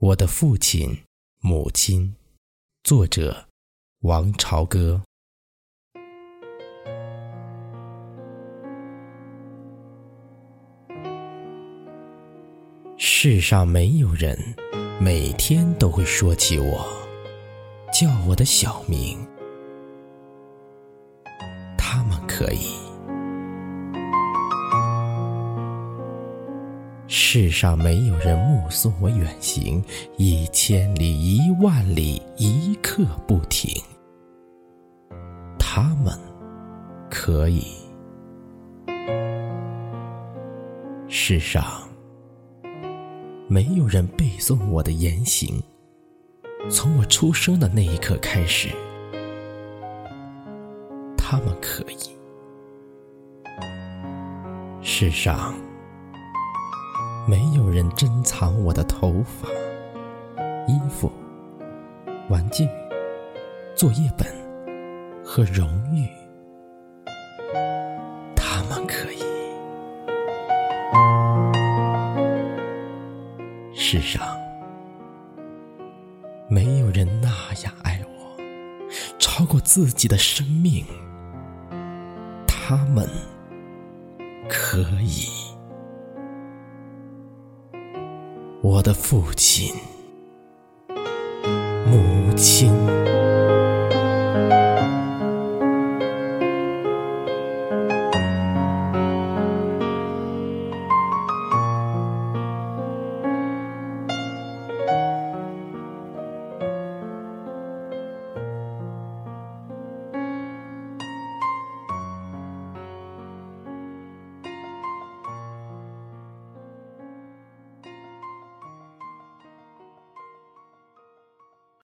我的父亲、母亲，作者王朝歌。世上没有人每天都会说起我，叫我的小名，他们可以。世上没有人目送我远行，一千里、一万里，一刻不停。他们可以。世上没有人背诵我的言行，从我出生的那一刻开始。他们可以。世上。没有人珍藏我的头发、衣服、玩具、作业本和荣誉，他们可以。世上没有人那样爱我，超过自己的生命，他们可以。我的父亲、母亲。